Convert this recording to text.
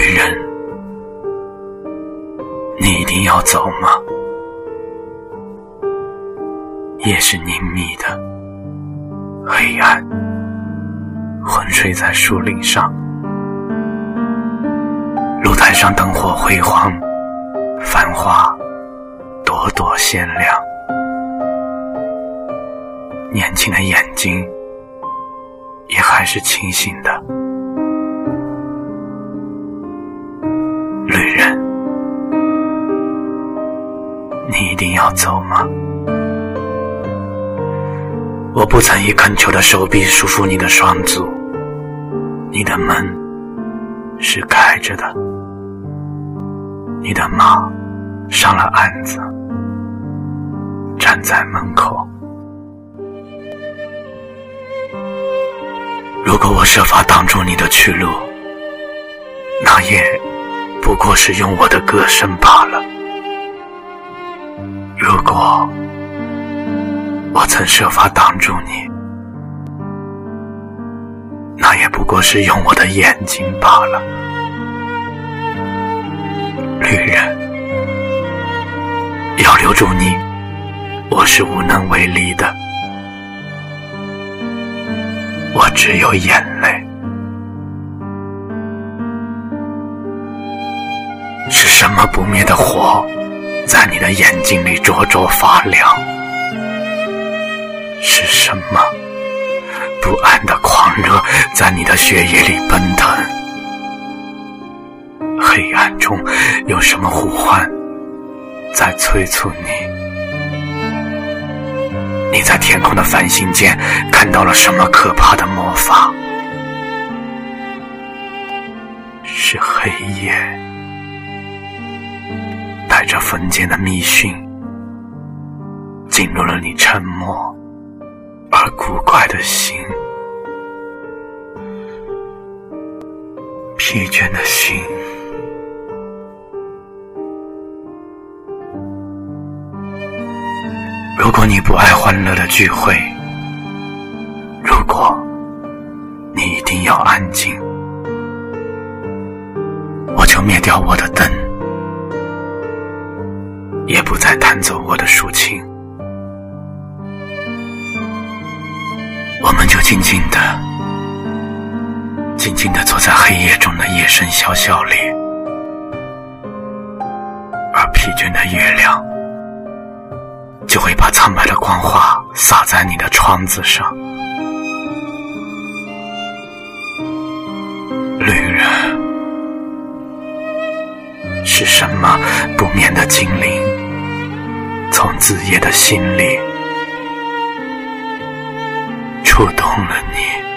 女人。你一定要走吗？夜是宁谧的黑暗昏睡在树林上。露台上灯火辉煌繁花朵朵鲜亮。年轻的眼睛也还是清醒的。你一定要走吗？我不曾以恳求的手臂束缚你的双足，你的门是开着的，你的马上了鞍子，站在门口。如果我设法挡住你的去路，那也不过是用我的歌声罢了。如果……我曾设法挡住你，那也不过是用我的眼睛罢了。女人，要留住你，我是无能为力的。我只有眼泪。是什么不灭的火，在你的眼睛里灼灼发亮？是什么不安的狂热在你的血液里奔腾？黑暗中有什么呼唤在催促你？你在天空的繁星间看到了什么可怕的魔法？是黑夜带着封建的密讯进入了你沉默。而古怪的心，疲倦的心。如果你不爱欢乐的聚会，如果你一定要安静，我就灭掉我的灯，也不再弹奏我的竖琴。我们就静静的、静静的坐在黑夜中的夜深小巷里，而疲倦的月亮就会把苍白的光华洒在你的窗子上。旅人，是什么不眠的精灵，从子夜的心里？触动了你。